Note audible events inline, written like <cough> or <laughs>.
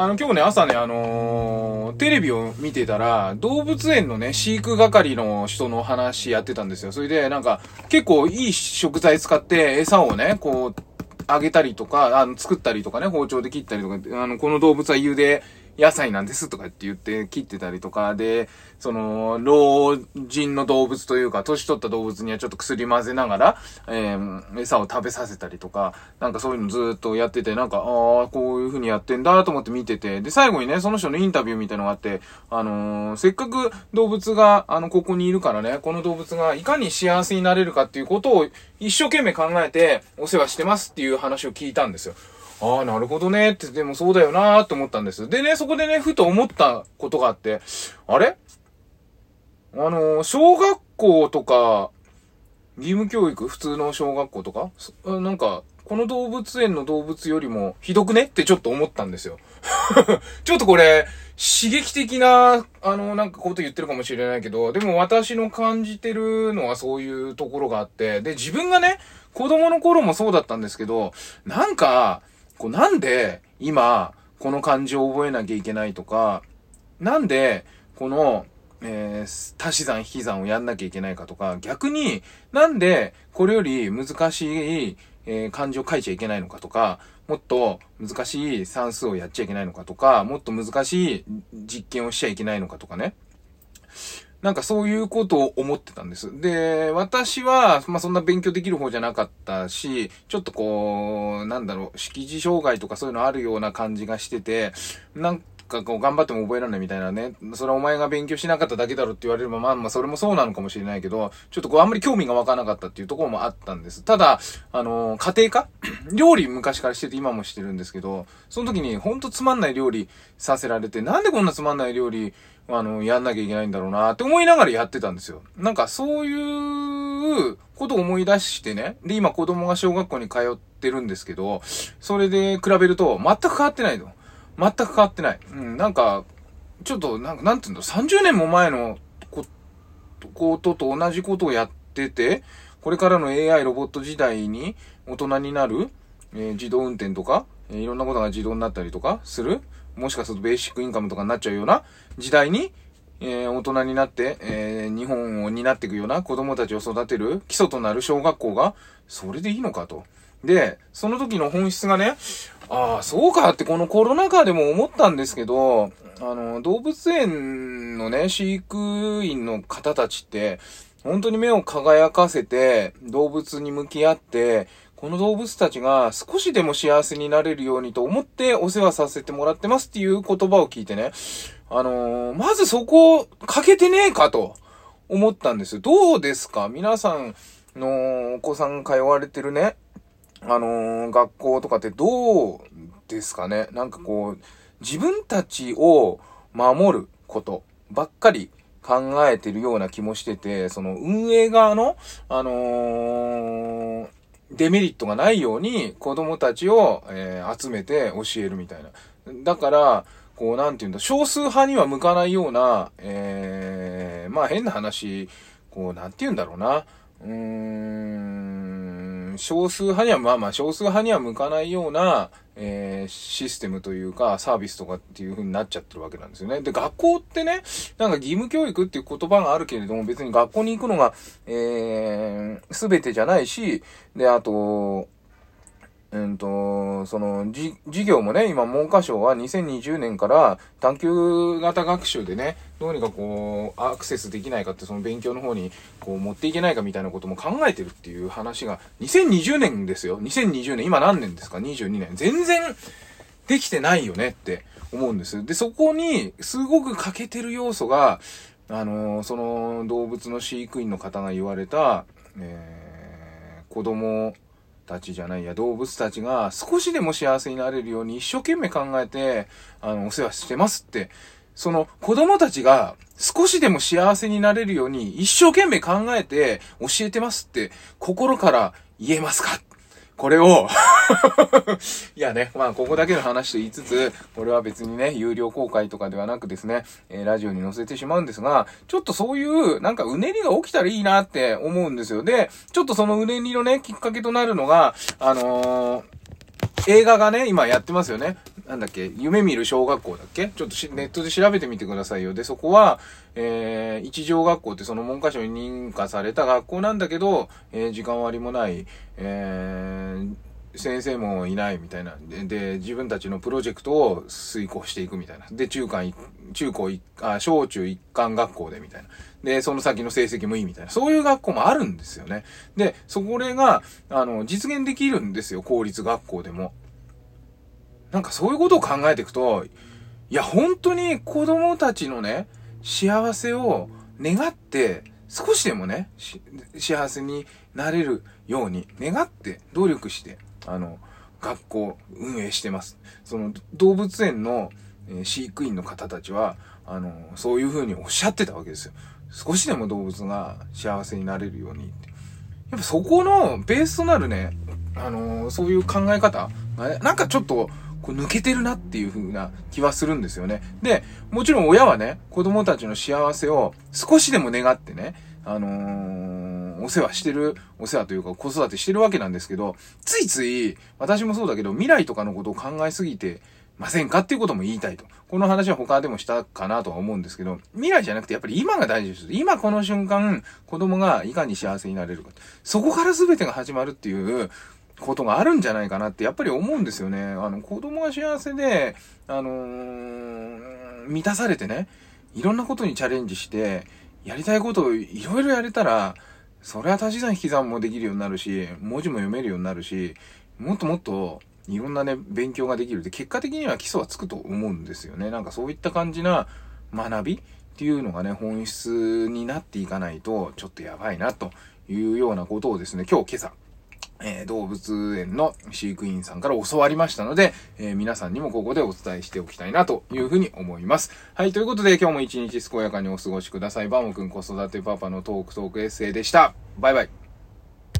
あの、今日ね、朝ね、あのー、テレビを見てたら、動物園のね、飼育係の人の話やってたんですよ。それで、なんか、結構いい食材使って餌をね、こう、あげたりとか、あの、作ったりとかね、包丁で切ったりとか、あの、この動物は茹で野菜なんですとかって言って切ってたりとか、で、その、老人の動物というか、年取った動物にはちょっと薬混ぜながら、えー、餌を食べさせたりとか、なんかそういうのずっとやってて、なんか、ああ、こういう風にやってんだと思って見てて、で、最後にね、その人のインタビューみたいなのがあって、あのー、せっかく動物が、あの、ここにいるからね、この動物がいかに幸せになれるかっていうことを一生懸命考えてお世話してますっていう話を聞いたんですよ。ああ、なるほどね。って、でもそうだよなーって思ったんです。でね、そこでね、ふと思ったことがあって、あれ？あのー、小学校とか、義務教育？普通の小学校とか？なんか、この動物園の動物よりもひどくね？ってちょっと思ったんですよ。<laughs> ちょっとこれ、刺激的な、あの、なんかこと言ってるかもしれないけど、でも私の感じてるのはそういうところがあって、で、自分がね、子供の頃もそうだったんですけど、なんか、こうなんで今、この漢字を覚えなきゃいけないとか、なんで、この、えー、足し算引き算をやんなきゃいけないかとか、逆になんでこれより難しい、えー、漢字を書いちゃいけないのかとか、もっと難しい算数をやっちゃいけないのかとか、もっと難しい実験をしちゃいけないのかとかね。なんかそういうことを思ってたんです。で、私は、まあ、そんな勉強できる方じゃなかったし、ちょっとこう、なんだろう、識字障害とかそういうのあるような感じがしてて、なんかこう頑張っても覚えられないみたいなね、それはお前が勉強しなかっただけだろって言われれば、まあまあそれもそうなのかもしれないけど、ちょっとこうあんまり興味が湧かなかったっていうところもあったんです。ただ、あの、家庭科？<laughs> 料理昔からしてて今もしてるんですけど、その時にほんとつまんない料理させられて、なんでこんなつまんない料理あの、やんなきゃいけないんだろうなって思いながらやってたんですよ。なんかそういうことを思い出してね。で、今子供が小学校に通ってるんですけど、それで比べると全く変わってないの。全く変わってない。うん、なんか、ちょっと、なんか、なんていうの、30年も前のことと同じことをやってて、これからの AI ロボット時代に大人になる、えー、自動運転とか、えー、いろんなことが自動になったりとかするもしかするとベーシックインカムとかになっちゃうような時代に、えー、大人になって、えー、日本を担っていくような子供たちを育てる基礎となる小学校が、それでいいのかと。で、その時の本質がね、ああ、そうかってこのコロナ禍でも思ったんですけど、あの、動物園のね、飼育員の方たちって、本当に目を輝かせて、動物に向き合って、この動物たちが少しでも幸せになれるようにと思ってお世話させてもらってますっていう言葉を聞いてね、あのー、まずそこを、欠けてねえかと思ったんです。どうですか？皆さんのお子さん通われてるね、あのー、学校とかってどうですかね？なんかこう、自分たちを守ることばっかり考えてるような気もしてて、その運営側の、あのー、デメリットがないように子供たちを、えー、集めて教えるみたいな。だから、こう、なんて言うんだ、少数派には向かないような、えー、まあ変な話、こう、なんて言うんだろうな。うーん、少数派には、まあまあ少数派には向かないような、えー、システムというか、サービスとかっていう風になっちゃってるわけなんですよね。で、学校ってね、なんか義務教育っていう言葉があるけれども、別に学校に行くのが、えー、すべてじゃないし、で、あと、うんと、その、じ、授業もね、今、文科省は2020年から探究型学習でね、どうにかこう、アクセスできないかって、その勉強の方に、こう、持っていけないかみたいなことも考えてるっていう話が、2020年ですよ。2020年、今何年ですか ?22 年。全然、できてないよねって思うんです。で、そこに、すごく欠けてる要素が、あのー、その、動物の飼育員の方が言われた、えー、子供、たちじゃないや、動物たちが少しでも幸せになれるように一生懸命考えて、あの、お世話してますって、その子供たちが少しでも幸せになれるように一生懸命考えて教えてますって心から言えますか？これを <laughs> いやね、まあ、ここだけの話と言いつつ、これは別にね、有料公開とかではなくですね、えー、ラジオに載せてしまうんですが、ちょっとそういう、なんかうねりが起きたらいいなって思うんですよ。で、ちょっとそのうねりのね、きっかけとなるのが、あのー、映画がね、今やってますよね。なんだっけ、夢見る小学校だっけ？ちょっとネットで調べてみてくださいよ。で、そこは、えー、一条学校ってその文科省に認可された学校なんだけど、えー、時間割もない、えー、先生もいないみたいな。で、自分たちのプロジェクトを遂行していくみたいな。で、中間、中高一、あ、小中一貫学校でみたいな。で、その先の成績もいいみたいな。そういう学校もあるんですよね。で、そこれが、あの、実現できるんですよ。公立学校でも。なんかそういうことを考えていくと、いや、本当に子供たちのね、幸せを願って、少しでもね、幸せになれるように願って努力してあの、学校運営してます。その動物園の、え、飼育員の方たちは、あの、そういう風におっしゃってたわけですよ。少しでも動物が幸せになれるようにって。やっぱそこのベースとなるね、あのー、そういう考え方がね、なんかちょっと、こう抜けてるなっていう風な気はするんですよね。で、もちろん親はね、子供たちの幸せを少しでも願ってね、あのーお世話してる、お世話というか子育てしてるわけなんですけど、ついつい、私もそうだけど、未来とかのことを考えすぎてませんかっていうことも言いたいと。この話は他でもしたかなとは思うんですけど、未来じゃなくてやっぱり今が大事です。今この瞬間、子供がいかに幸せになれるか。そこから全てが始まるっていうことがあるんじゃないかなってやっぱり思うんですよね。あの、子供が幸せで、あのー、満たされてね、いろんなことにチャレンジして、やりたいことをいろいろやれたら、それは足し算引き算もできるようになるし、文字も読めるようになるし、もっともっといろんなね、勉強ができる。で、結果的には基礎はつくと思うんですよね。なんかそういった感じな学びっていうのがね、本質になっていかないと、ちょっとやばいなというようなことをですね、今日今朝、えー、動物園の飼育員さんから教わりましたので、えー、皆さんにもここでお伝えしておきたいなというふうに思います。はい、ということで今日も一日健やかにお過ごしください。バモくん子育てパパのトークトークエッセイでした。バイバイ。